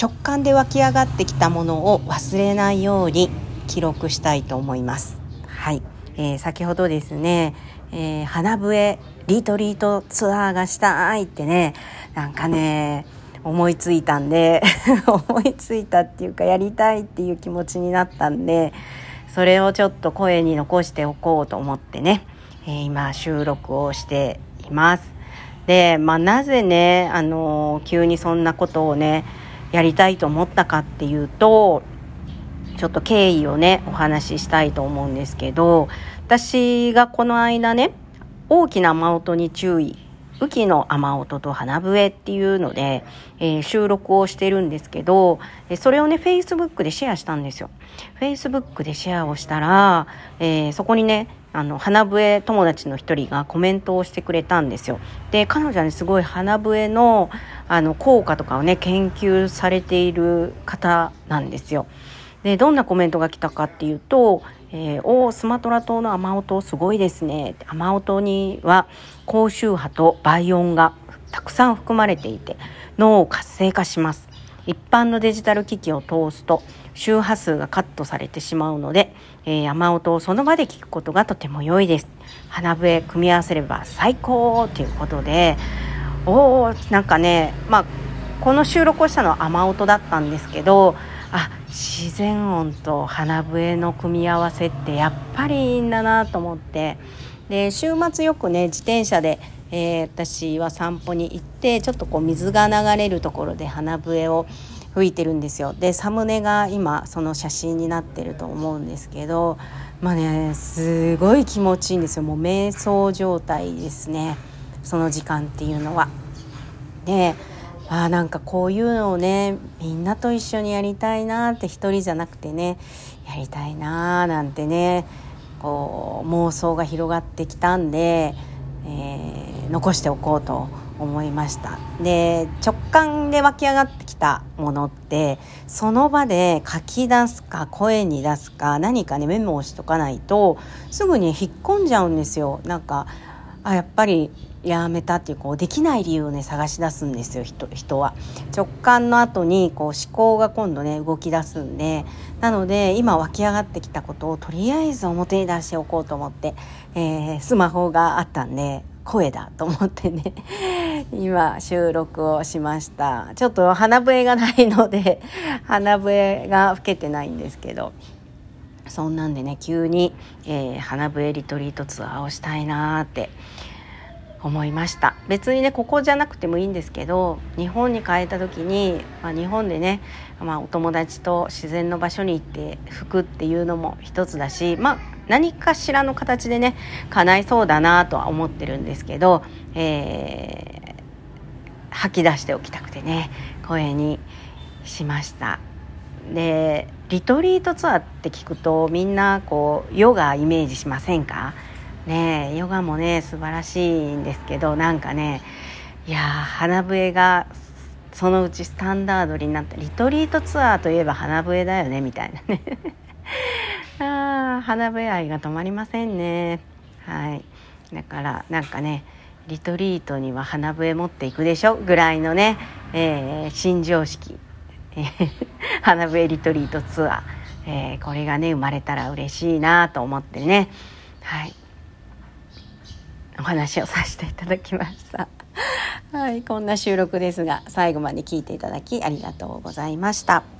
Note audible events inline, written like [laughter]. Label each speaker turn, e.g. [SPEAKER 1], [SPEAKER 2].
[SPEAKER 1] 直感で湧き上がってきたものを忘れないように記録したいと思います。はい、えー、先ほどですね、えー、花笛リトリートツアーがしたいってねなんかね思いついたんで [laughs] 思いついたっていうかやりたいっていう気持ちになったんでそれをちょっと声に残しておこうと思ってね、えー、今収録をしています。で、まあ、なぜね、あの急にそんなことをねやりたいと思ったかっていうとちょっと経緯をねお話ししたいと思うんですけど私がこの間ね大きな真音に注意雨季の雨音と花笛っていうので、えー、収録をしてるんですけど、それをね、Facebook でシェアしたんですよ。Facebook でシェアをしたら、えー、そこにね、あの、花笛友達の一人がコメントをしてくれたんですよ。で、彼女はね、すごい花笛の、あの、効果とかをね、研究されている方なんですよ。で、どんなコメントが来たかっていうと、えー、おスマトラ島の雨音すごいですね。雨音には高周波と倍音がたくさん含まれていて脳を活性化します。一般のデジタル機器を通すと周波数がカットされてしまうので、えー、雨音をその場で聞くことがとても良いです。花笛組み合わせれば最高ということでおおなんかねまあこの収録をしたのは雨音だったんですけどあ自然音と花笛の組み合わせってやっぱりいいんだなと思って。で週末よくね自転車で、えー、私は散歩に行ってちょっとこう水が流れるところで花笛を吹いてるんですよ。でサムネが今その写真になってると思うんですけどまあねすごい気持ちいいんですよ。もう瞑想状態ですね。その時間っていうのは。であなんかこういうのをねみんなと一緒にやりたいなって一人じゃなくてねやりたいななんてねこう妄想が広がってきたんで、えー、残しておこうと思いました。で直感で湧き上がってきたものってその場で書き出すか声に出すか何かねメモをしとかないとすぐに引っ込んじゃうんですよ。なんかあやっぱりやめたっていうこうできない理由をね探し出すんですよ人人は。直感の後にこう思考が今度ね動き出すんで。なので今湧き上がってきたことをとりあえず表に出しておこうと思って、えー、スマホがあったんで声だと思ってね。[laughs] 今収録をしました。ちょっと鼻笛がないので鼻笛が吹けてないんですけど。そんなんでね急に、えー、花笛リトリートツアーをしたいなーって思いました。別にねここじゃなくてもいいんですけど日本に帰った時に、まあ、日本でね、まあ、お友達と自然の場所に行って吹くっていうのも一つだしまあ何かしらの形でね叶いそうだなとは思ってるんですけど、えー、吐き出しておきたくてね声にしました。でリトリートツアーって聞くとみんなこうヨガイメージしませんか？ねヨガもね素晴らしいんですけどなんかねいや花笛がそのうちスタンダードになったリトリートツアーといえば花笛だよねみたいなね。[laughs] あ花笛愛が止まりませんね。はい。だからなんかねリトリートには花笛持っていくでしょ？ぐらいのね、えー、新常識。[laughs] 花笛リトリートツアー、えー、これがね生まれたら嬉しいなと思ってねはいお話をさせていただきました。はい、こんな収録ですが最後まで聞いていただきありがとうございました。